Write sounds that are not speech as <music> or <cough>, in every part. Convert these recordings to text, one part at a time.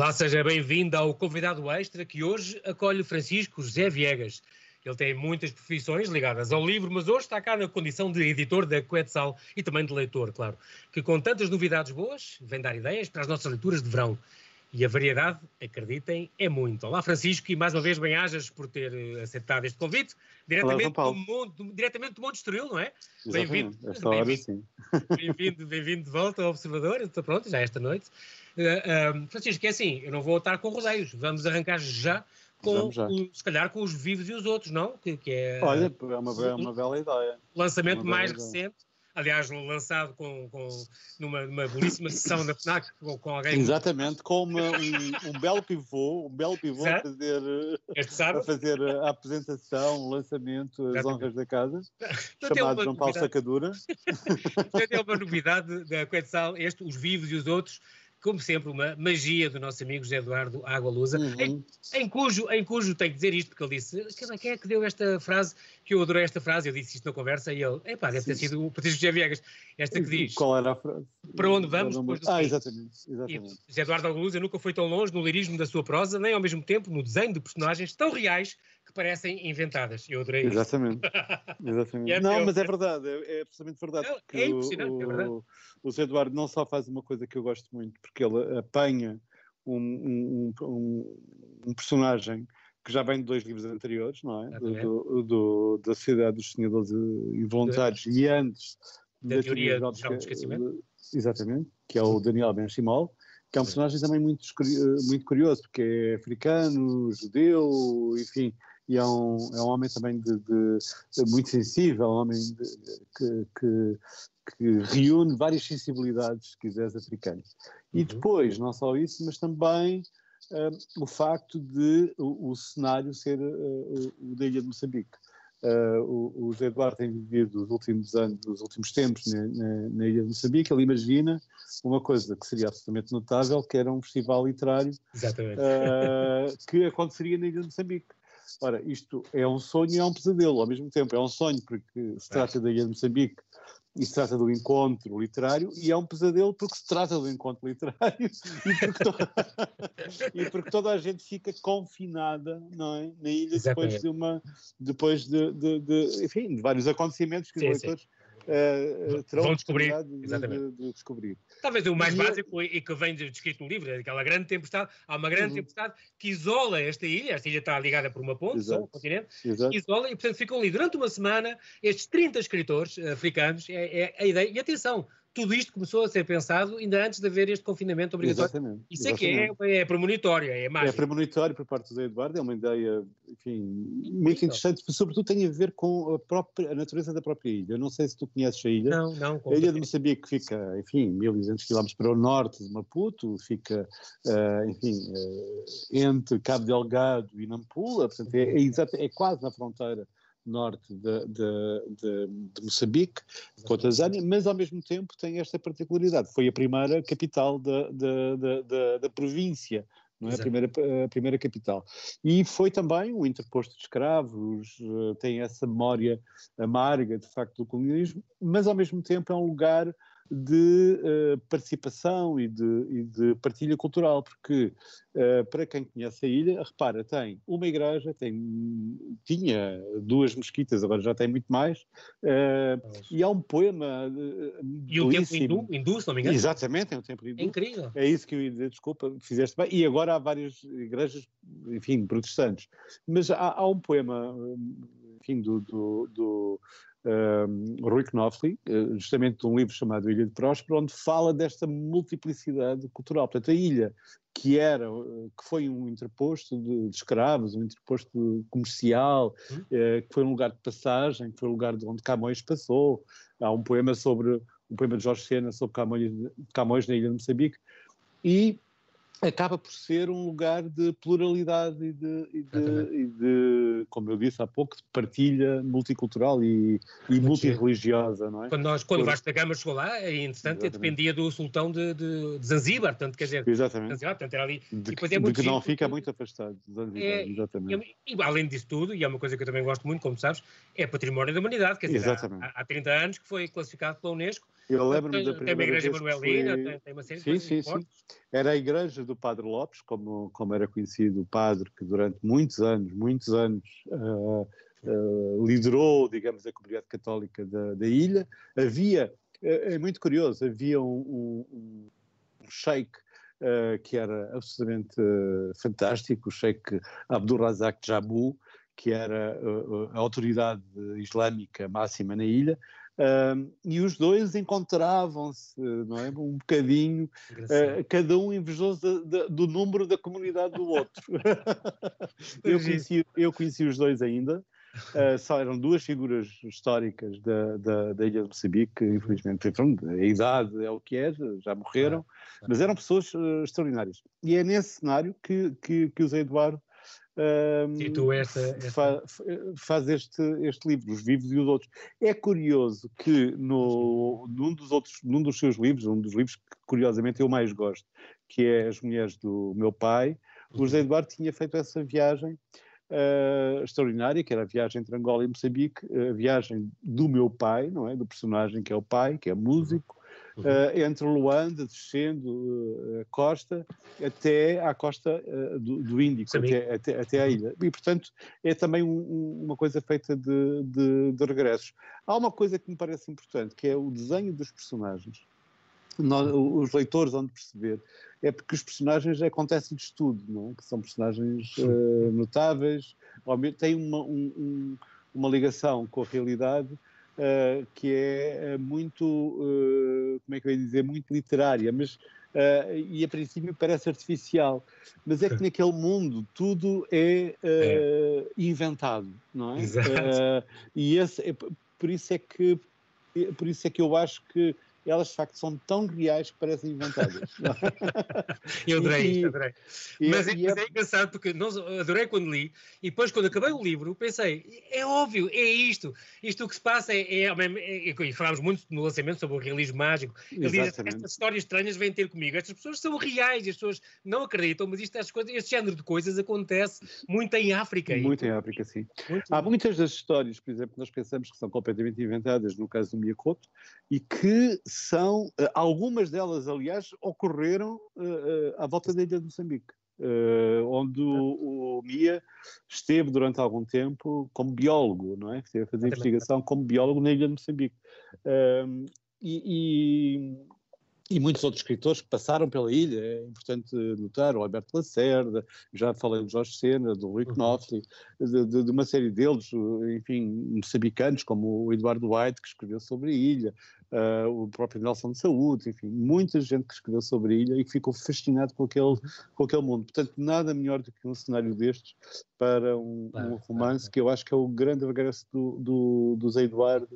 Olá, seja bem-vindo ao convidado extra que hoje acolhe Francisco José Viegas. Ele tem muitas profissões ligadas ao livro, mas hoje está cá na condição de editor da Quetzal e também de leitor, claro, que com tantas novidades boas vem dar ideias para as nossas leituras de verão. E a variedade, acreditem, é muito. Olá, Francisco, e mais uma vez bem-ajas por ter eh, aceitado este convite, diretamente, Olá, do, mundo, diretamente do Monte Estoril, não é? Bem-vindo. Bem-vindo, bem-vindo, bem-vindo de volta ao Observador. Então, pronto, já esta noite. Uh, um, Francisco, é assim, eu não vou estar com rodeios, vamos arrancar já com, o- se calhar, com os vivos e os outros, não? Que, que é Olha, é uma, be- uma bela ideia. lançamento uma mais recente, aliás, lançado com, com, numa, numa belíssima sessão na FNAC com, com alguém Exatamente, com uma- um, um belo pivô, um belo pivô a fazer, eh, a fazer a apresentação, o lançamento, as Exatamente. honras da casa, <laughs> Então, chamado João Paulo. Sacadura. <laughs> Portanto, é uma novidade da Quetzal, este, os vivos e os outros, como sempre, uma magia do nosso amigo José Eduardo Água Lusa, em, Uhum. em cujo, em cujo tenho que dizer isto, porque ele disse, quem é que deu esta frase, que eu adorei esta frase, eu disse isto na conversa, e ele, epá, deve ter sido o Patrício José Viegas, esta que diz, Qual era a frase? Para onde vamos depois do Ah, fim? exatamente, e exatamente. José Eduardo Água Lusa nunca foi tão longe no lirismo da sua prosa, nem ao mesmo tempo no desenho de personagens tão reais que parecem inventadas. Eu adorei isto. Exatamente. <laughs> Exatamente. É não, mas é verdade, é, é absolutamente verdade. Não, é impressionante, é o, verdade. o, o Zé Eduardo não só faz uma coisa que eu gosto muito, porque ele apanha um, um, um, um personagem que já vem de dois livros anteriores, não é? Do, do, do- da Sociedade dos Sonhadores Involuntários e antes Da teoria geral do esquecimento. Exatamente, que é o Daniel Benchimol, que é um personagem também muito, muito curioso, porque é africano, judeu, enfim, e é um, é um homem também de, de- de muito sensível, um homem de- que, que, que reúne várias sensibilidades, se quiseres, africanas. E Uhum. depois, não só isso, mas também ah, o facto de o, o cenário ser ah, o da Ilha de Moçambique. Ah, o, o Zé Eduardo tem vivido os últimos anos, os últimos tempos na, na- na Ilha de Moçambique, ele imagina uma coisa que seria absolutamente notável, que era um festival literário ah, que aconteceria na Ilha de Moçambique. Ora, isto é um sonho e é um pesadelo ao mesmo tempo. É um sonho porque se trata da Ilha de Moçambique e se trata do encontro literário e é um pesadelo porque se trata do encontro literário <laughs> e porque, to- <laughs> e porque toda a gente fica confinada não é? na ilha depois de uma depois de, de- de- enfim de vários acontecimentos que Sim, os sim. leitores eh, eh, terão Vão descobrir, de- exatamente. de- de descobrir. Talvez o mais E básico e que vem descrito no livro, é aquela grande tempestade. Há uma grande Uhum. tempestade que isola esta ilha. Esta ilha está ligada por uma ponte, só, um continente, Exato. isola e, portanto, ficam ali durante uma semana estes 30 escritores eh, africanos. É, é a ideia. E atenção, tudo isto começou a ser pensado ainda antes de haver este confinamento obrigatório. Exatamente. Isso é que é, é premonitório, é É mágico. premonitório por parte do Eduardo, é uma ideia, enfim, muito interessante, sobretudo tem a ver com a, própria, a natureza da própria ilha. Eu não sei se tu conheces a ilha. Não, não. A ilha de Moçambique fica, enfim, 1200 km para o norte de Maputo, fica, eh, enfim, eh, entre Cabo Delgado e Nampula, portanto é, é, exato- é quase na fronteira norte de, de, de, de Moçambique, com a Tanzânia, mas ao mesmo tempo tem esta particularidade. Foi a primeira capital da, província, não é? A primeira, a primeira capital. E foi também um interposto de escravos, eh, tem essa memória amarga, de facto, do colonialismo, mas ao mesmo tempo é um lugar de eh, participação e de, e de partilha cultural, porque eh, para quem conhece a ilha, repara, tem uma igreja, tem, tinha duas mesquitas, agora já tem muito mais, eh, e há um poema E o tempo hindu, hindu, se não me engano. Exatamente, é um tempo hindu. É incrível. É isso que eu ia dizer, desculpa, fizeste bem. E agora há várias igrejas, enfim, protestantes. Mas há, há um poema, hum, enfim, do, do, do hum, Rui Knopfli, eh, justamente de um livro chamado Ilha de Próspero, onde fala desta multiplicidade cultural. Portanto, a ilha que era, eh, que foi um interposto de, de escravos, um interposto comercial, Hum. eh, que foi um lugar de passagem, que foi um lugar de onde Camões passou. Há um poema sobre, um poema de Jorge Sena sobre Camões, Camões na ilha de Moçambique, e acaba por ser um lugar de pluralidade e de, e de, e de, como eu disse há pouco, de partilha multicultural e, e multirreligiosa, não é? Quando, nós, quando o Por- Vasco da Gama chegou lá, é interessante, Exatamente. dependia do sultão de, de, de Zanzíbar, portanto, quer dizer, Exatamente. Zanzíbar, portanto, era ali. De, e que- depois é de que não fica muito afastado de Zanzibar, É, exatamente. E, e, além disso tudo, e é uma coisa que eu também gosto muito, como sabes, é património da humanidade, quer dizer, há, há 30 anos que foi classificado pela Unesco Eu lembro-me da primeira Tem uma igreja manuelina, foi... tem, uma série sim, de sim, sim. Era a igreja do Padre Lopes, como, como era conhecido o padre, que durante muitos anos, muitos anos, uh, uh, liderou, digamos, a comunidade católica da, da ilha. Havia, é, é, muito curioso, havia um, um, um sheik que era absolutamente fantástico, o sheik Abdulrazak Jabu, que era a autoridade islâmica máxima na ilha, Uh, e os dois encontravam-se, não é? Um bocadinho, uh, cada um invejoso de, de, do número da comunidade do outro. <laughs> eu, conheci, eu conheci os dois ainda. Uh, só eram duas figuras históricas da, da, da Ilha de Moçambique, que infelizmente pronto, a idade é o que é, já morreram, mas eram pessoas uh, extraordinárias. E é nesse cenário que, que, que o Zé Eduardo esta... Fa, faz este, este livro, Os Vivos e os Outros. É curioso que no, num, dos outros, num dos seus livros, um dos livros que curiosamente eu mais gosto, que é As Mulheres do Meu Pai, o José uhum. Eduardo tinha feito essa viagem uh, extraordinária, que era a viagem entre Angola e Moçambique, a viagem do meu pai, não é? Do personagem que é o pai, que é músico, uh, entre Luanda, descendo uh, a costa, até à costa uh, do, do, Índico, até, até, até, à ilha. E, portanto, é também um, um, uma coisa feita de, de, de, regressos. Há uma coisa que me parece importante, que é o desenho dos personagens. Nós, os leitores vão perceber, é porque os personagens acontecem-lhes tudo, não é? Que são personagens notáveis, têm uma, um, uma ligação com a realidade uh, que é eh, muito, uh, como é que eu ia dizer, muito literária, mas Uh, e a princípio parece artificial, mas é que naquele mundo tudo é, é. inventado, não é? Exato. E esse, é, por isso é que por isso é que eu acho que elas de facto são tão reais que parecem inventadas. <laughs> eu adorei e, isto, adorei. E, mas, é, mas é, é, engraçado porque nós, adorei quando li e depois quando acabei o livro pensei, é óbvio, é isto. Isto o que se passa é, é, é, é e falámos muito no lançamento sobre o realismo mágico. Ele diz, estas histórias estranhas vêm ter comigo. Estas pessoas são reais, as pessoas não acreditam, mas isto, estas coisas, este género de coisas acontece muito em África. Muito em África, sim. Muito Há muitas das histórias, por exemplo, nós pensamos que são completamente inventadas, no caso do Miyakoto, e que são, eh, algumas delas, aliás, ocorreram uh, à volta da ilha de Moçambique. Uh, onde o, o, Mia esteve durante algum tempo como biólogo, não é? Esteve a fazer investigação como biólogo na ilha de Moçambique. Uh, e, e muitos outros escritores que passaram pela ilha, é importante notar, o Alberto Lacerda, já falei do Jorge Sena, do Rui uhum. Knopfli, de, de, de, uma série deles, enfim, moçambicanos, como o Eduardo White, que escreveu sobre a ilha, uh, o próprio Nelson de Saúde, enfim, muita gente que escreveu sobre a ilha e que ficou fascinado com aquele, com aquele mundo. Portanto, nada melhor do que um cenário destes para um, um romance que eu acho que é o grande regresso do, do, do Zé Eduardo,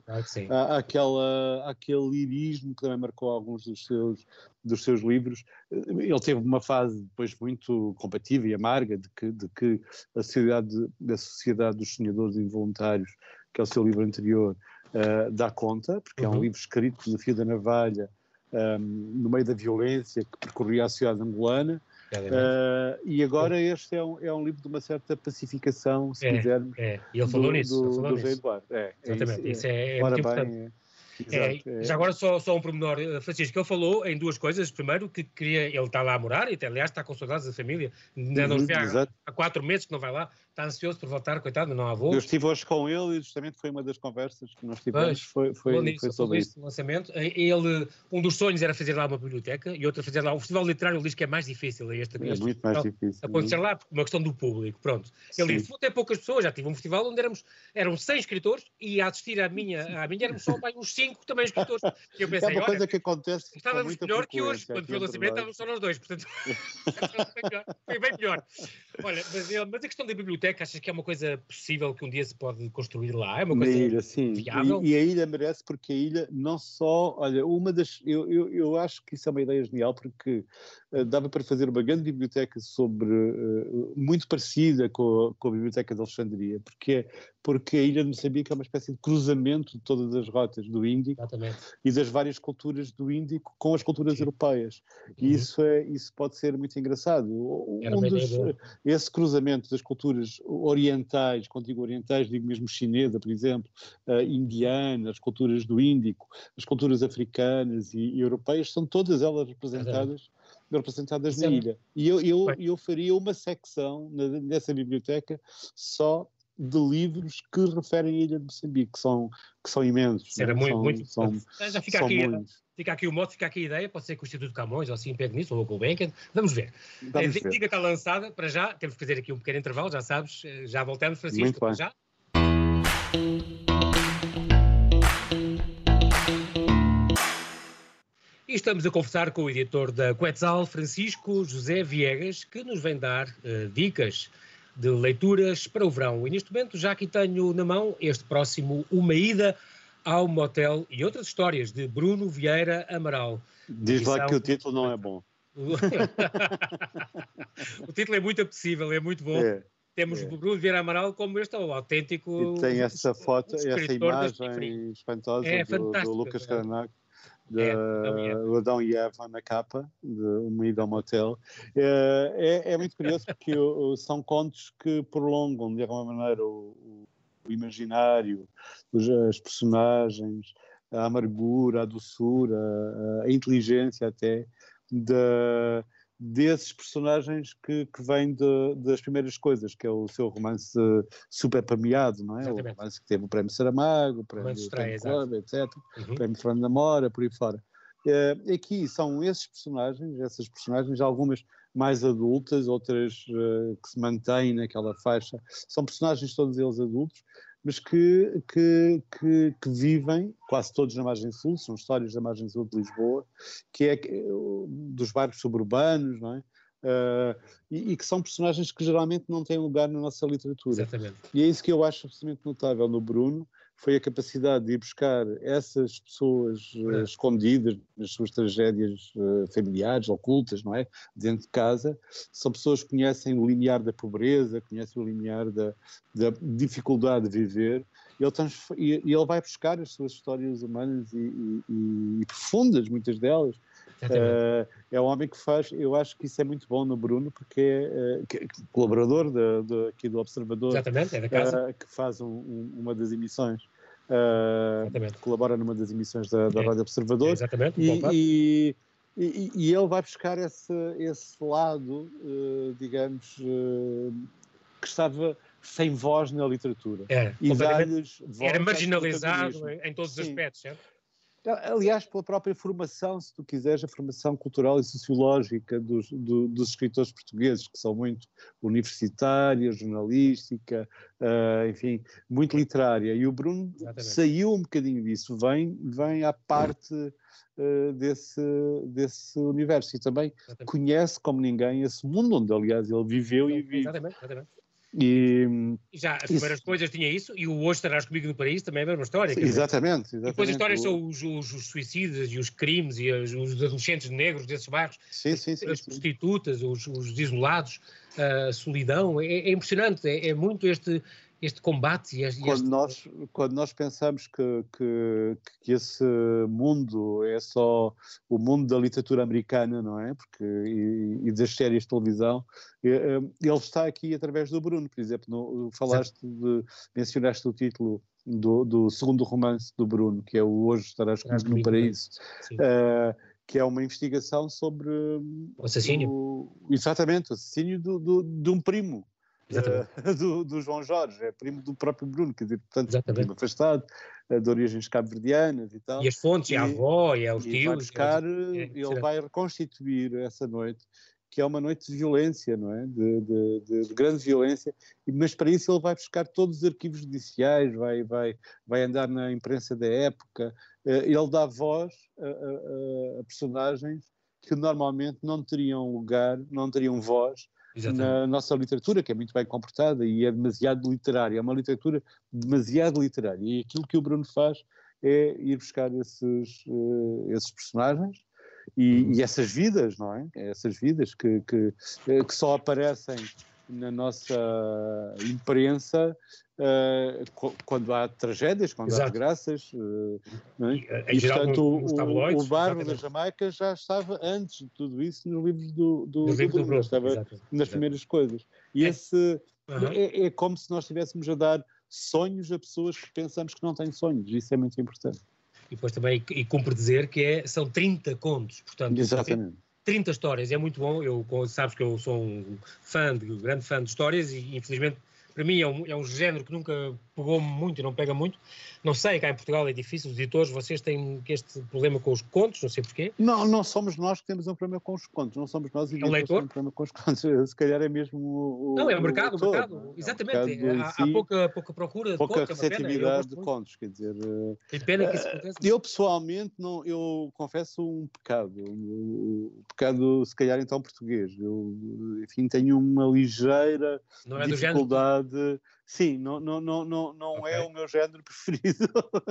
à, àquela, àquele lirismo que também marcou alguns dos seus, dos seus livros. Ele teve uma fase depois muito combativa e amarga de que, de que a sociedade, a sociedade dos sonhadores involuntários, que é o seu livro anterior, uh, dá conta, porque uhum. é um uhum. livro escrito no fio da navalha, um, ehm, no meio da violência que percorria a sociedade angolana. Uh, e agora este é um, é um livro de uma certa pacificação, se é, quisermos. É. E ele falou do, nisso. Do, falou do nisso. Eduardo. É, é Exatamente. Isso, é, é, muito importante. É, é, já agora só, só um pormenor, eh, Francisco, ele falou em duas coisas. Primeiro, que queria, ele está lá a morar e, aliás, está com saudades da família. Ainda não uhum, há, há, quatro meses que não vai lá, está ansioso por voltar, coitado, não há voo. Eu estive hoje com ele e justamente foi uma das conversas que nós tivemos, foi, foi, nisso, foi sobre isso. lançamento. Ele, um dos sonhos era fazer lá uma biblioteca e outro fazer lá, o festival literário ele diz que é mais difícil. É, este, é este muito mais difícil. Acontecer lá, por uma questão do público, pronto. Ele Sim. disse, vou ter poucas pessoas, já tive um festival onde éramos, eram 100 escritores e a assistir à minha, à minha éramos só <laughs> uns 5 também escritores. Eu pensei, é uma coisa que acontece. Estávamos melhor que hoje, quando foi o lançamento, estávamos só nós dois, portanto, <laughs> foi bem pior. Olha, mas, mas, a questão da biblioteca, achas que é uma coisa possível que um dia se pode construir lá? É uma coisa ilha, sim. viável? E, e, a ilha merece, porque a ilha não só. Olha, uma das. Eu, eu, eu acho que isso é uma ideia genial, porque uh, dava para fazer uma grande biblioteca sobre. Uh, muito parecida com a, com a Biblioteca de Alexandria, porque é porque a ilha de Moçambique é uma espécie de cruzamento de todas as rotas do Índico Exatamente. e das várias culturas do Índico com as culturas Sim. europeias. E uhum. isso, é, isso pode ser muito engraçado. Um dos, esse cruzamento das culturas orientais, quando digo orientais, digo mesmo chinesa, por exemplo, uh, indiana, as culturas do Índico, as culturas africanas e, e europeias, são todas elas representadas, representadas na ilha. E eu, eu, eu faria uma secção nessa biblioteca só de livros que referem a Ilha de Moçambique, que são, que são imensos. Era né? muito, são, muito. São, Já fica aqui, fica aqui o modo, fica aqui a ideia, pode ser com o Instituto Camões ou assim, pegue nisso, ou com o Benken. Vamos ver. Vamos Eh, ver. Diga está lançada, para já, temos que fazer aqui um pequeno intervalo, já sabes, eh, já voltamos, Francisco, Muito bem. já. E estamos a conversar com o editor da Quetzal, Francisco José Viegas, que nos vem dar eh, dicas de leituras para o verão. E neste momento já aqui tenho na mão este próximo Uma Ida ao Motel e outras histórias de Bruno Vieira Amaral. Diz lá que o título não é bom. <laughs> o título é muito apetecível, é muito bom. É. Temos é. o Bruno Vieira Amaral como este é o autêntico. E tem essa foto, essa imagem espantosa É do, do Lucas é. De É, Adão e Eva. o Adão e Eva na capa, de uma ida ao motel. É, é, é muito curioso porque são contos que prolongam de alguma maneira o, o- o imaginário, os, as personagens, a amargura, a doçura, a, a inteligência até da desses personagens que, que vêm de- das primeiras coisas, que é o seu romance super premiado, não é? Exatamente. O romance que teve o Prémio Saramago, o Prémio, estreia, Club, etc. Uhum. Prémio Fernando Mora, por aí fora. Eh, aqui são esses personagens, essas personagens, algumas mais adultas, outras eh, que se mantêm naquela faixa. São personagens todos eles adultos, mas que, que, que, que vivem, quase todos na margem sul, são histórias da margem sul de Lisboa, que é dos bairros suburbanos, não é? Eh, e, e que são personagens que geralmente não têm lugar na nossa literatura. Exatamente. E é isso que eu acho absolutamente notável no Bruno, foi a capacidade de ir buscar essas pessoas eh, É. escondidas nas suas tragédias eh, familiares, ocultas, não é? Dentro de casa. São pessoas que conhecem o limiar da pobreza, conhecem o limiar da, da dificuldade de viver. Ele e, ele vai buscar as suas histórias humanas e- e- e profundas, muitas delas, Eh, é um homem que faz, eu acho que isso é muito bom no Bruno, porque é eh, que- colaborador da- da- aqui do Observador, Exatamente, é da casa. eh, que faz um- um- uma das emissões, Exatamente. colabora numa das emissões da, da É. Rádio Observador, Exatamente. e, e, e- e ele vai buscar esse, esse lado, digamos, que estava sem voz na literatura. Era, E era marginalizado em todos os Sim. aspectos, certo? Aliás, pela própria formação, se tu quiseres, a formação cultural e sociológica dos, do- dos escritores portugueses, que são muito universitária, jornalística, ah, enfim, muito literária. E o Bruno Exatamente. saiu um bocadinho disso, vem, vem à parte ah, desse, desse universo e também Exatamente. conhece como ninguém esse mundo onde, aliás, ele viveu e vive. Exatamente, exatamente. E, E já as Isso. primeiras coisas tinha isso, e o Hoje Estarás Comigo no Paraíso também é a mesma história. dizer, exatamente, E exatamente. depois as histórias O- são os, os- os suicidas e os crimes e as- os adolescentes negros desses bairros, Sim, sim, sim. as sim. prostitutas, os, os isolados, a solidão. É, é impressionante, é, é muito este, este combate e este, quando nós, quando nós pensamos que, que, que esse mundo é só o mundo da literatura americana, não é? Porque, e, e das séries de televisão, eh, ele está aqui através do Bruno, por exemplo, no, falaste de, mencionaste o título do, do segundo romance do Bruno, que é o Hoje Estarás Comigo no no Paraíso, eh, que é uma investigação sobre O assassínio. o- exatamente, o assassínio do, do- de um primo Eh, <laughs> do, do João Jorge, é primo do próprio Bruno, quer dizer, portanto, Exatamente. afastado, eh, de origens cabo-verdianas e tal. E as fontes, e a E- avó, e aos E tios. vai buscar, é eh, ele vai reconstituir essa noite, que é uma noite de violência, não é? De, de- de- de grande violência, mas para isso ele vai buscar todos os arquivos judiciais, vai, vai, vai andar na imprensa da época, ele dá voz a, a- a- a personagens que normalmente não teriam lugar, não teriam voz Exatamente. na nossa literatura, que é muito bem comportada e é demasiado literária, é uma literatura demasiado literária. E aquilo que o Bruno faz é ir buscar esses, eh, esses personagens e, e essas vidas, não é? Essas vidas que, que, eh, que só aparecem na nossa imprensa eh, quando há tragédias, quando há Exato. desgraças. eh, não é? E, E, geral, portanto, o, o, tabloides, o Barro da. Jamaica já estava antes de tudo isso nos livros do, do, do livros do Bruno, Bruno. estava exatamente. nas Exato. primeiras coisas. E É. esse, Uhum. É, é como se nós estivéssemos a dar sonhos a pessoas que pensamos que não têm sonhos. Isso é muito importante. E depois também, e cumpre dizer que é, são 30 contos, portanto, Exatamente. 30 histórias, é muito bom. Eu, sabes que eu sou um fã, de, grande fã de histórias e infelizmente para mim é um, é um género que nunca pegou muito e não pega muito. Não sei, cá em Portugal é difícil, os editores, vocês têm este problema com os contos, não sei porquê. Não, não somos nós que temos um problema com os contos, não somos nós editores é um leitor? que temos um problema com os contos, <laughs> se calhar é mesmo o... Não, é o mercado, o mercado, exatamente, é mercado há, si, há, pouca, pouca procura de pouca contos, receptividade de contos, quer dizer... Tem pena que isso aconteça. Eu pessoalmente, não, eu confesso um pecado, um pecado se calhar então português, eu enfim tenho uma ligeira é dificuldade Sim, não, não, não, não, não okay. é o meu género <laughs> preferido.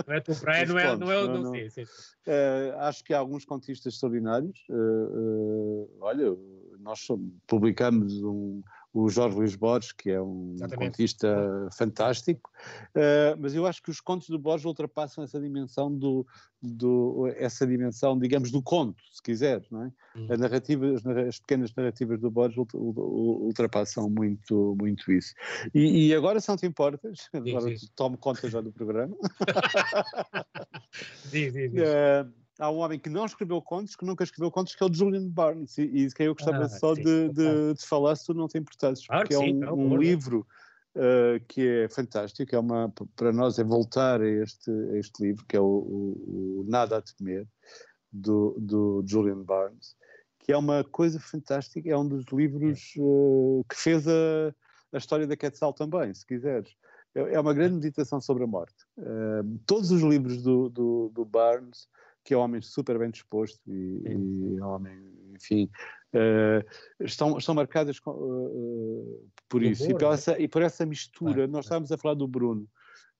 Não é tua praia, não é, não é, não, não, sei, sim. Uh, acho que há alguns contistas extraordinários. Uh, uh, olha, nós publicamos um, o Jorge Luís Borges, que é um Exatamente. contista fantástico, uh, mas eu acho que os contos do Borges ultrapassam essa dimensão do, do essa dimensão, digamos, do conto, se quiseres, não é? Uhum. A narrativa, as, as, pequenas narrativas do Borges ultrapassam muito, muito isso. E, e agora, se não te importas, agora tomo conta já do programa. <laughs> diz, diz, diz. Uh, há um homem que não escreveu contos, que nunca escreveu contos, que é o Julian Barnes, e, e que eu gostava ah, só sim, de, de, de, falar, se tu não te importasses, claro porque é um, um livro uh, que é fantástico, é uma, para nós é voltar a este, a este livro, que é o, o, o Nada a Temer, do, do Julian Barnes, que é uma coisa fantástica, é um dos livros uh, que fez a, a história da Quetzal também, se quiseres. É, é uma grande meditação sobre a morte. Uh, todos os livros do, do, do Barnes que é um homem super bem disposto e, e é um homem, enfim, uh, estão, estão marcadas com, uh, por isso e por, é? essa, e por essa mistura. Claro, Nós estávamos a falar do Bruno,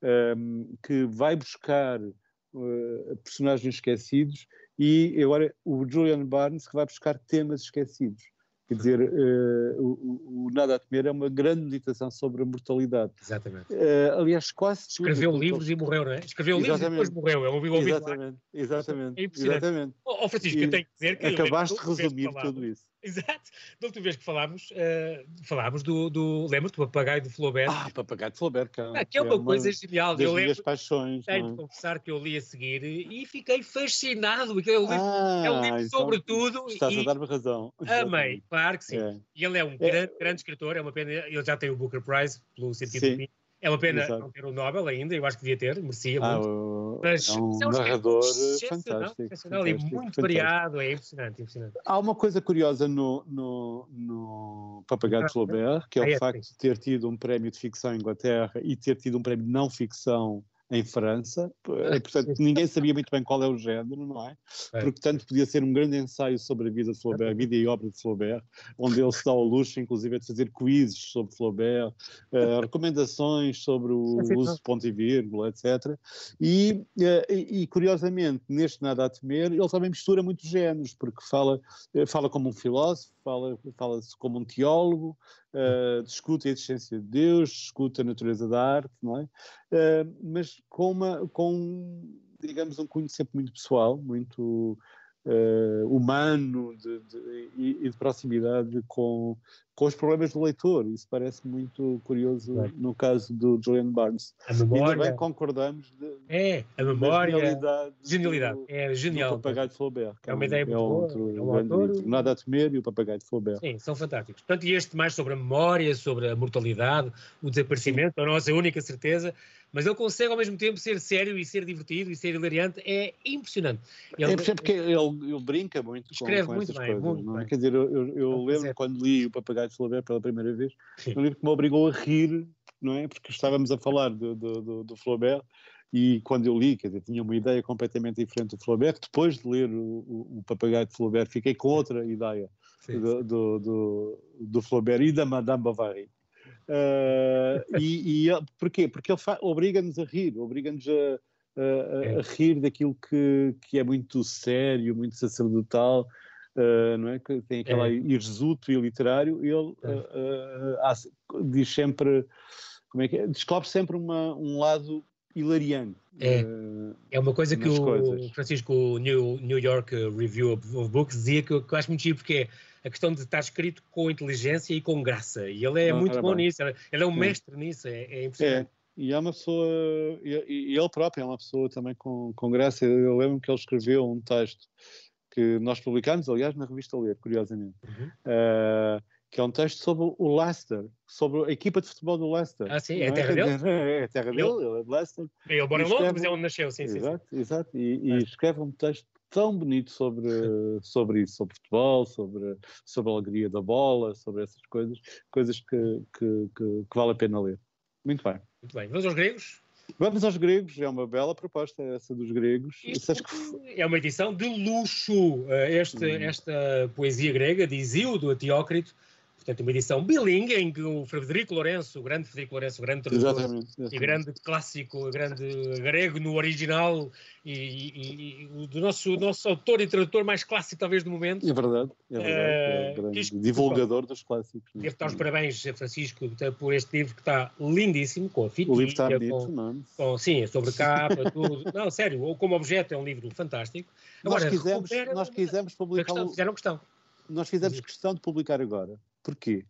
um, ehm, que vai buscar uh, personagens esquecidos e agora o Julian Barnes que vai buscar temas esquecidos. Quer dizer, uh, o, o, Nada a Temer é uma grande meditação sobre a mortalidade. Exatamente. Uh, aliás, quase Escreveu livros e morreu, não é? Escreveu livros e depois morreu. É um ouvido Exatamente, exatamente. É exatamente. Oh, Francisco, e eu tenho que dizer que. Acabaste de resumir tudo isso. <laughs> Exato. Da última vez que falámos, uh, falámos do, do lembro-te, do papagaio de Flaubert. Ah, papagaio de Flaubert, que, ah, que é uma, é uma coisa genial. Das eu lembro, paixões. Tenho de confessar que eu li a seguir e fiquei fascinado. É um livro, ah, é um livro então, sobre tudo. Estás e a dar-me razão. Amei, claro que sim. É. E ele é um é. Grande, grande escritor, é uma pena. Ele já tem o Booker Prize, pelo sentido sim. de mim. É uma pena Exato. não ter o Nobel ainda, eu acho que devia ter, merecia ah, muito. O... Mas é um narrador fantástico. fantástico, e muito variado, é impressionante, impressionante. Há uma coisa curiosa no, no, no Papagaio de Flaubert, que é o ah, é, facto de ter tido um prémio de ficção em Inglaterra e ter tido um prémio de não ficção em França, e, portanto ninguém sabia muito bem qual é o género, não é? Porque tanto podia ser um grande ensaio sobre a vida de Flaubert, a vida e obra de Flaubert, onde ele se dá ao luxo, inclusive, de fazer quizzes sobre Flaubert, uh, <laughs> recomendações sobre o uso de ponto e vírgula, etc. E, uh, e, curiosamente, neste Nada a Temer, ele também mistura muitos géneros, porque fala, uh, fala como um filósofo, fala, fala-se como um teólogo, uh, discute a existência de Deus, discute a natureza da arte, não é? Uh, mas com, uma, com, digamos, um cunho sempre muito pessoal, muito uh, humano de, de, e, de proximidade com, com os problemas do leitor. Isso parece muito curioso no caso do Julian Barnes. A memória. E também concordamos de, é, a memória. Genialidade. Genialidade. Do, é genial. O Papagaio de Flaubert. É uma ideia é muito outro, É um autor. Nada a temer e o Papagaio de Flaubert. Sim, são fantásticos. Portanto, e este mais sobre a memória, sobre a mortalidade, o desaparecimento, a nossa única certeza mas ele consegue ao mesmo tempo ser sério e ser divertido e ser hilariante, é impressionante. Ele, é porque ele, ele brinca muito escreve com, com muito bem, coisas. Muito não é? Quer dizer, eu, eu lembro é. quando li o Papagaio de Flaubert pela primeira vez, Sim. um livro que me obrigou a rir, não é? Porque estávamos a falar do, do, do, do Flaubert e quando eu li, quer dizer, tinha uma ideia completamente diferente do Flaubert, depois de ler o, o, o Papagaio de Flaubert fiquei com outra ideia sim, do, do, do, do, Flaubert e da Madame Bovary. Uh, e, e, porquê? Porque ele obriga-nos a rir, obriga-nos a, a, a, rir daquilo que, que é muito sério, muito sacerdotal, uh, não é? Que tem aquela é. e literário, ele uh, diz sempre, como é que é? Descobre sempre uma, um lado hilariante. É, é uma coisa que o coisas. Francisco New, New York Review of Books dizia que eu, que eu acho muito chique, porque é a questão de estar escrito com inteligência e com graça. E ele é Não, muito bom bem. nisso, ele é um mestre nisso, é, é impressionante. É. E é uma pessoa, e, e, ele próprio é uma pessoa também com, com graça. Eu lembro que ele escreveu um texto que nós publicámos, aliás, na revista Ler, curiosamente, uhum. uh, que é um texto sobre o Leicester, sobre a equipa de futebol do Leicester. Ah, sim, é a é? terra dele? <laughs> É, a terra dele, ele é de Leicester. Ele mora em Londres, mas é onde nasceu, sim, exato, sim. Exato, e, e escreve um texto tão bonito sobre, sobre isso, sobre futebol, sobre, sobre a alegria da bola, sobre essas coisas, coisas que, que, que, que vale a pena ler. Muito bem. Muito bem. Vamos aos gregos? Vamos aos gregos, é uma bela proposta essa dos gregos. Isto é uma edição de luxo. Eh, hum. Esta poesia grega de Isíodo Teócrito portanto, uma edição bilingue em que o Frederico Lourenço, o grande Frederico Lourenço, o grande tradutor exatamente, exatamente. e grande clássico, grande grego no original e, e, e do nosso, nosso autor e tradutor mais clássico talvez do momento. É verdade, é verdade. É grande divulgador dos clássicos. Devo dar os parabéns a Francisco por este livro que está lindíssimo, com a fitinha. O livro está bonito, não é? com, Sim, é sobre capa, tudo. não, sério, como objeto é um livro fantástico. Agora, nós quisemos, nós quisemos publicar... Fizeram questão. Nós fizemos questão de publicar agora Porquê?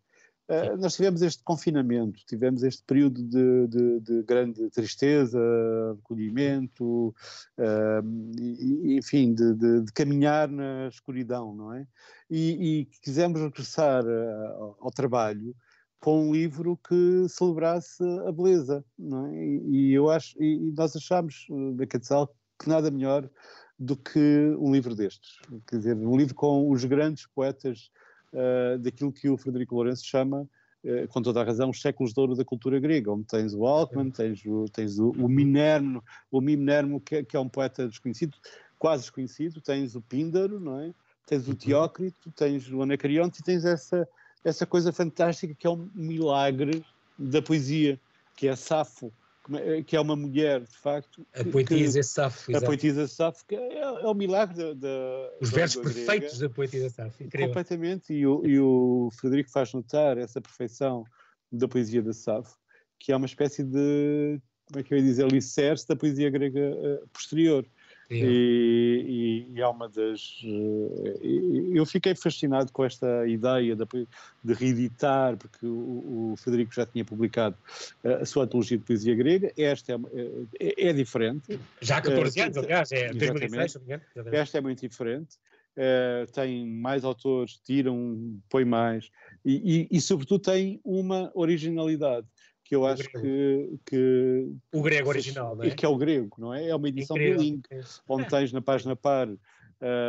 Uh, nós tivemos este confinamento, tivemos este período de, de, de grande tristeza, recolhimento, uh, e, enfim, de, de, caminhar na escuridão, não é? E, e quisemos regressar uh, ao trabalho com um livro que celebrasse a beleza, não é? E, e eu acho, e, nós achámos da Quetzal que nada melhor do que um livro destes, quer dizer, um livro com os grandes poetas uh, daquilo que o Frederico Lourenço chama, uh, com toda a razão, os séculos de ouro da cultura grega, onde tens o Alckmin, tens o, tens o, o Minermo, o Minermo que, que, é um poeta desconhecido, quase desconhecido, tens o Píndaro, não é? Tens o uhum. Teócrito, tens o Anacarionte e tens essa, essa coisa fantástica que é um milagre da poesia, que é Safo, é, que é uma mulher, de facto. A poetisa Safo. A poetisa Safo, que é, é o milagre da. Os versos perfeitos da poetisa Safo. Incrível. Completamente. E o, e o Frederico faz notar essa perfeição da poesia da Safo, que é uma espécie de. Como é que eu ia dizer? Alicerce da poesia grega uh, posterior. E, e, é uma das. Eh, eu fiquei fascinado com esta ideia de, de reeditar, porque o, o, Federico já tinha publicado eh, a sua antologia de poesia grega. Esta é, é, é diferente. Já há 14 anos, aliás, é 2016. Esta é muito diferente. Uh, tem mais autores, tiram, põe mais, e, e, e, sobretudo tem uma originalidade que eu acho que, que, O grego original, não é? Que é o grego, não é? É uma edição bilingue, onde tens na página par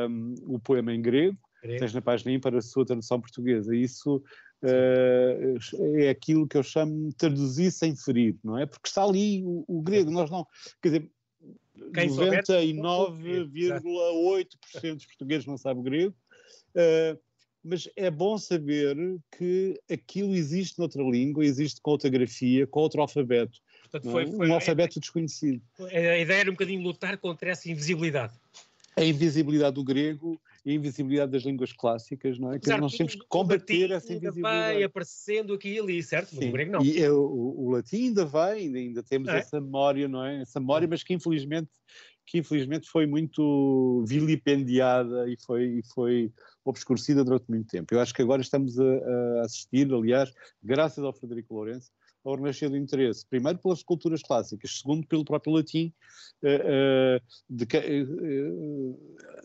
um, o poema em grego, grego, tens na página ímpar a sua tradução portuguesa. Isso uh, é aquilo que eu chamo de traduzir sem ferir, não é? Porque está ali o, o grego, nós não. Quer dizer, 99,8% dos portugueses não sabem grego. Uh, mas é bom saber que aquilo existe noutra língua, existe com outra grafia, com outro alfabeto. Portanto, foi, é? foi, um alfabeto desconhecido. A ideia era um bocadinho lutar contra essa invisibilidade. A invisibilidade do grego e a invisibilidade das línguas clássicas, não é? Que nós temos que combater essa invisibilidade. vai aparecendo aqui e ali, certo? Sim. grego não. E é, o, o, latim ainda vai, ainda, ainda temos é? essa memória, não é? Essa memória, mas que infelizmente que infelizmente foi muito vilipendiada e foi, e foi obscurecida durante muito tempo. Eu acho que agora estamos a, a assistir, aliás, graças ao Frederico Lourenço, ao renascer do interesse, primeiro pelas culturas clássicas, segundo pelo próprio latim, uh, uh, de, uh,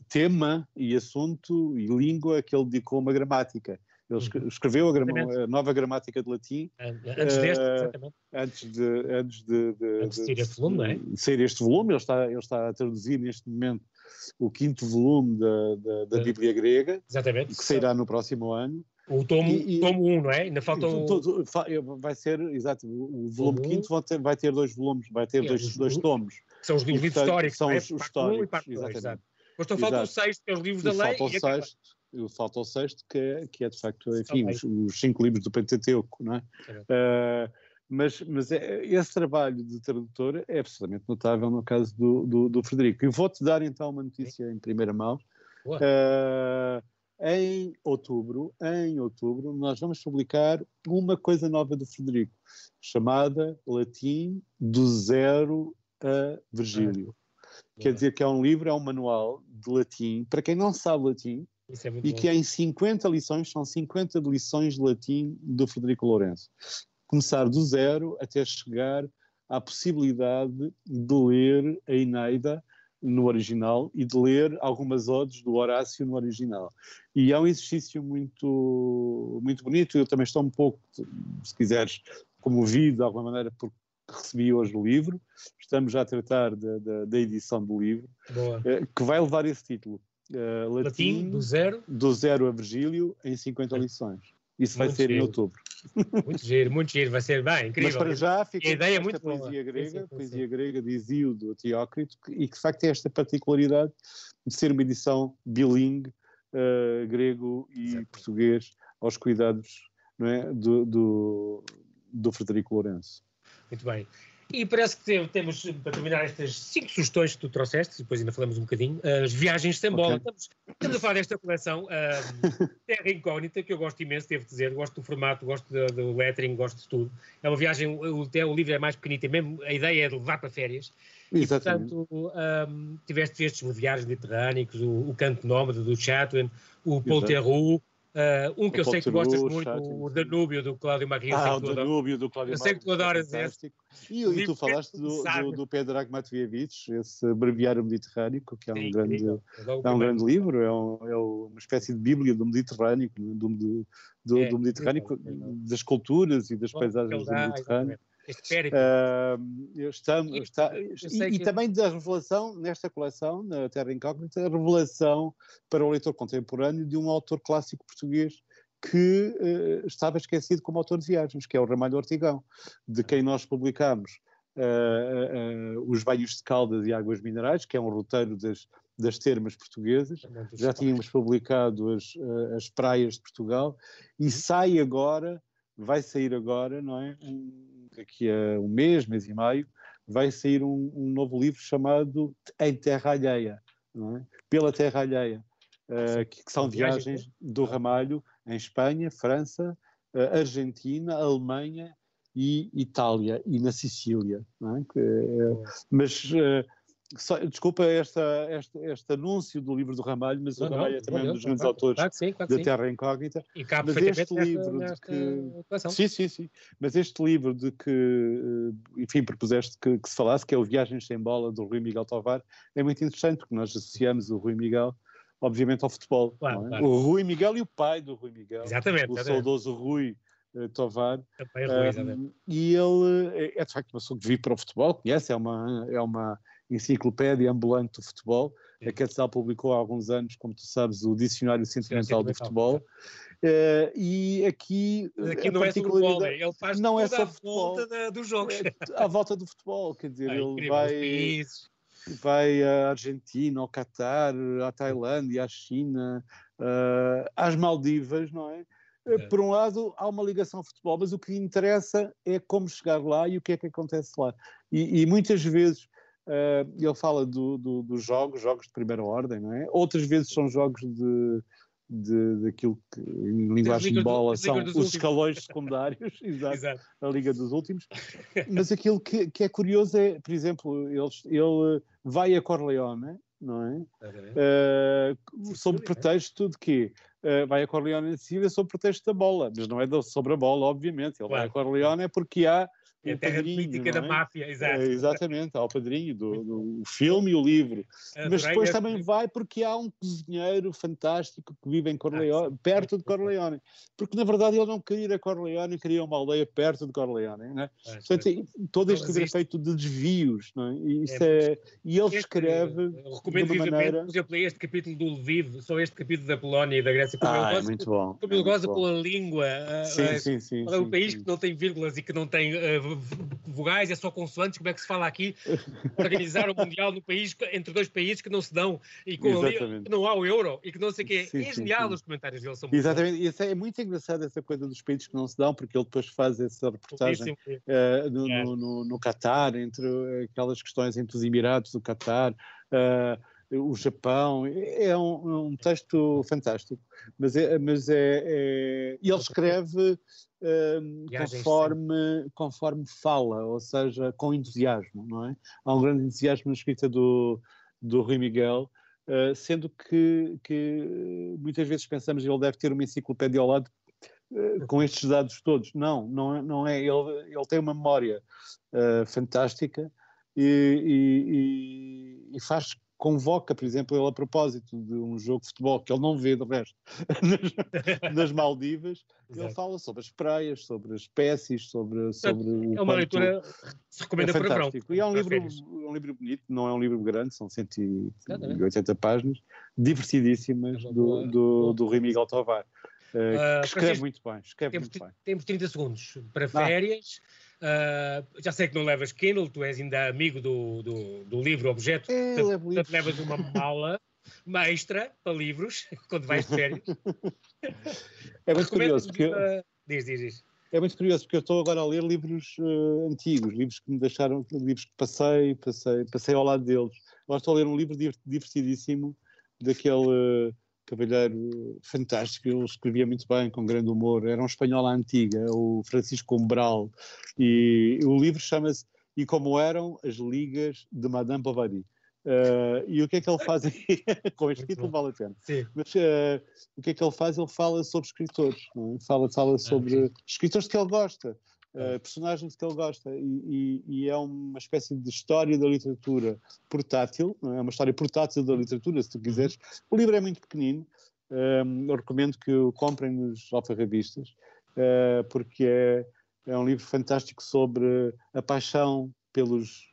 tema e assunto e língua que ele dedicou uma gramática. Ele uhum. escreveu a, a, nova gramática de latim. Antes deste, exatamente. Antes de, antes de, de, antes de este volume, é? De sair este volume, ele está, ele está a traduzir neste momento o quinto volume da, da, da Bíblia grega, Exatamente. que sairá no próximo ano. O tomo 1, e, tomo um, não é? Ainda falta o... Vai ser, exato, o volume quinto vai ter, vai ter dois volumes, vai ter dois, os, dois tomos. São os livros históricos, são é? os, os históricos, um e parte dois, exato. Mas então falta o sexto, que é os livros da lei. Falta o sexto, falta o sexto, que é, que é de facto, enfim, os, os, cinco livros do Pentateuco, não é? Uh, mas, mas é, esse trabalho de tradutor é absolutamente notável no caso do, do, do Frederico. E vou-te dar então uma notícia Sim. em primeira mão. Uh, em outubro, em outubro, nós vamos publicar uma coisa nova do Frederico, chamada Latim do Zero a Virgílio. Ah, Quer dizer que é um livro, é um manual de latim, para quem não sabe latim, é e bom. que em 50 lições, são 50 lições de latim do Frederico Lourenço. Começar do zero até chegar à possibilidade de ler a Eneida no original e de ler algumas odes do Horácio no original. E é um exercício muito, muito bonito. Eu também estou um pouco, se quiseres, comovido de alguma maneira porque recebi hoje o livro. Estamos já a tratar da, da, da edição do livro, eh, que vai levar esse título. Uh, latim, latim, do zero? Do zero a Virgílio em 50 lições. Isso muito vai ser giro. em outubro. Muito giro, muito giro, vai ser bem, incrível. Mas para já fica a ideia é muito poesia boa. grega, sim, sim, poesia sim. grega de Isíodo Teócrito, e que de facto tem esta particularidade de ser uma edição bilingue, uh, grego e português, aos cuidados é, do, do, do Frederico Lourenço. Muito bem. E parece que temos, para terminar, estas cinco sugestões que tu trouxeste, depois ainda falamos um bocadinho, as viagens sem bola. Okay. Estamos, estamos, a falar desta coleção, uh, Terra Incógnita, que eu gosto imenso, devo dizer, gosto do formato, gosto do, do lettering, gosto de tudo. É uma viagem, o, o livro é mais pequenito, e mesmo a ideia é de levar para férias. Exatamente. E, portanto, um, tiveste estes mobiliários literánicos, o, o Canto Nómada do Chatwin, o Paul Theroux, Uh, um que eu sei que gostas muito, o Danúbio do Cláudio Maria. Ah, o Danúbio do Cláudio Maria. Eu sei que tu adoras esse. E, e tu falaste do, do, do Pedro Matveevich, esse Breviário Mediterrâneo, que é um, Sim, grande, é um grande livro, é, um, é, uma espécie de bíblia do Mediterrâneo, do, do, do, é, do Mediterrâneo, das culturas e das Bom, paisagens do Mediterrâneo. Uh, estamos, está, e, e também da revelação, nesta coleção, na Terra Incógnita, a revelação para o leitor contemporâneo de um autor clássico português que uh, estava esquecido como autor de viagens, que é o Ramalho Ortigão, de quem nós publicamos uh, Os Banhos de Caldas e Águas Minerais, que é um roteiro das, das termas portuguesas. Já tínhamos publicado as, as Praias de Portugal e uhum. sai agora, vai sair agora, não é? Um, daqui a um mês, mês e meio, vai sair um, um novo livro chamado Em Terra Alheia, é? Pela Terra Alheia, uh, que, que, são viagens do Ramalho em Espanha, França, uh, Argentina, Alemanha e Itália e na Sicília. É? Uh, mas só, desculpa esta, este, este, anúncio do livro do Ramalho, mas não, o Ramalho é também um dos grandes claro, autores claro sim, claro da Terra Incógnita. E cabe mas este livro nesta, de que. Sim, sim, sim. Mas este livro de que, eh, enfim, propuseste que, que, se falasse, que é o Viagens Sem Bola, do Rui Miguel Tovar, é muito interessante, porque nós associamos o Rui Miguel obviamente ao futebol. É? O Rui Miguel e o pai do Rui Miguel. Exatamente. O exatamente. saudoso Rui uh, Tovar. É um, e ele é, é, de facto uma pessoa que vive para o futebol, conhece, é uma, é uma enciclopédia ambulante do futebol. A Quetzal publicou há alguns anos, como tu sabes, o Dicionário Sentimental do Futebol. Uh, e aqui, Mas aqui não é sobre futebol, né? ele faz não é só futebol, volta da, dos jogos. É, à volta do futebol, quer dizer, é, ele vai, vai à Argentina, ao Catar, à Tailândia, à China, uh, às Maldivas, não é? é? Por um lado, há uma ligação ao futebol, mas o que interessa é como chegar lá e o que é que acontece lá. E, e muitas vezes Uh, ele fala do, do, dos jogos, jogos de primeira ordem, não é? Outras vezes são jogos de, de, daquilo que em linguagem de bola do, são os últimos. escalões <laughs> secundários, <laughs> exato, exato, a Liga dos Últimos. <laughs> Mas aquilo que, que, é curioso é, por exemplo, ele, ele vai a Corleone, não é? Uh, sob pretexto de quê? Uh, vai a Corleone na Sicília sob pretexto da bola, mas não é sobre a bola, obviamente. Ele claro. vai a Corleone é porque há é a terra política da é? máfia, exato. É, exatamente, ao padrinho do, do <laughs> filme e o livro. Mas depois também vai porque há um cozinheiro fantástico que vive em Corleone, ah, perto de <laughs> Corleone. Porque na verdade ele não queria ir a Corleone, queria uma aldeia perto de Corleone. Né? Ah, Portanto, todo este livro é feito de desvios. Não é? E, isso é, é e ele este, escreve. Recomendo vivamente, maneira... por exemplo, este capítulo do Lviv, só este capítulo da Polónia e da Grécia. Como ah, ele é muito bom. Como ele goza pela língua. Sim, uh, sim, sim. É um país que não tem vírgulas e que não tem. Uh, vogais, é só consoantes, como é que se fala aqui? Organizar o Mundial no país, entre dois países que não se dão e com ali, que não há o euro e que não sei o quê. Sim, é genial sim, os comentários dele. São Exatamente, e é muito engraçado essa coisa dos países que não se dão, porque ele depois faz essa reportagem uh, no, no, no, no Qatar, entre aquelas questões entre os Emirados do Qatar. Uh, o Japão, é um, um texto fantástico, mas é, mas é, é ele escreve uh, conforme, conforme fala, ou seja, com entusiasmo, não é? Há um grande entusiasmo na escrita do, do Rui Miguel, uh, sendo que, que muitas vezes pensamos que ele deve ter uma enciclopédia ao lado uh, com estes dados todos. Não, não é. Não é. Ele, ele tem uma memória uh, fantástica e, e, e, faz convoca, por exemplo, ele a propósito de um jogo de futebol que ele não vê de resto nas, nas Maldivas, <laughs> ele fala sobre as praias, sobre as espécies, sobre, sobre o É uma leitura se recomenda é para verão. E é um livro, um livro bonito, não é um livro grande, são 180 páginas, divertidíssimas do, do, do Rui Miguel Tovar. Uh, uh, escreve muito bem, escreve temos, muito bem. Temos 30 segundos para férias. Ah Uh, já sei que não levas Kindle, tu és ainda amigo do, do, do livro objeto, é, levas uma mala extra para livros <laughs> quando vais de férias. É muito curioso. Porque eu... Diz, diz, diz. É muito curioso porque eu estou agora a ler livros uh, antigos, livros que me deixaram, livros que passei, passei, passei ao lado deles. Agora estou a ler um livro divertidíssimo daquele uh, cavalheiro fantástico, ele escrevia muito bem, com grande humor, era um espanhol à antiga, o Francisco Umbral, e o livro chama-se E Como Eram as Ligas de Madame Bovary. Uh, e o que é que ele faz aqui? <laughs> com este título vale a pena. Sim. Mas uh, o que é que ele faz? Ele fala sobre escritores, é? fala, fala sobre ah, escritores que ele gosta. Uh, personagens que ele gosta e, e, e, é uma espécie de história da literatura portátil, é? uma história portátil da literatura, se tu quiseres. O livro é muito pequenino, um, eu recomendo que o comprem nos alfarrabistas, uh, porque é, é um livro fantástico sobre a paixão pelos,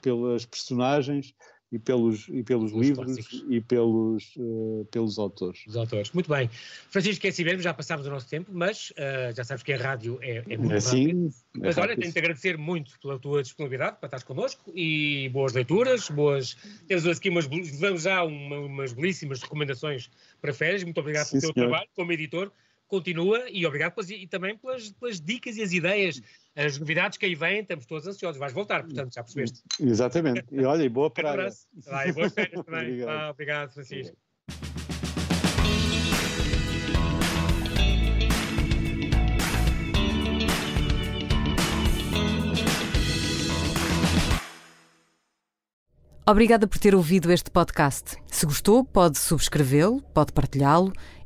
pelas personagens, e pelos, e pelos livros clássicos. e pelos, uh, pelos autores. Os autores. Muito bem. Francisco, é assim mesmo, já passámos o nosso tempo, mas uh, já sabes que a rádio é, é muito assim, Mas é olha, tenho-te agradecer muito pela tua disponibilidade para estar connosco e boas leituras, boas... Temos aqui umas, vamos já uma, umas belíssimas recomendações para férias. Muito obrigado Sim, pelo teu senhor. trabalho como editor continua e obrigado pelas, e também pelas, pelas, dicas e as ideias, as novidades que aí vêm, estamos todos ansiosos. Vais voltar, portanto, já percebeste. Exatamente. E olha, e boa <laughs> praia. Vai, boas férias também. <laughs> obrigado. Ah, obrigado, Francisco. Obrigada por ter ouvido este podcast. Se gostou, pode subscrevê-lo, pode partilhá-lo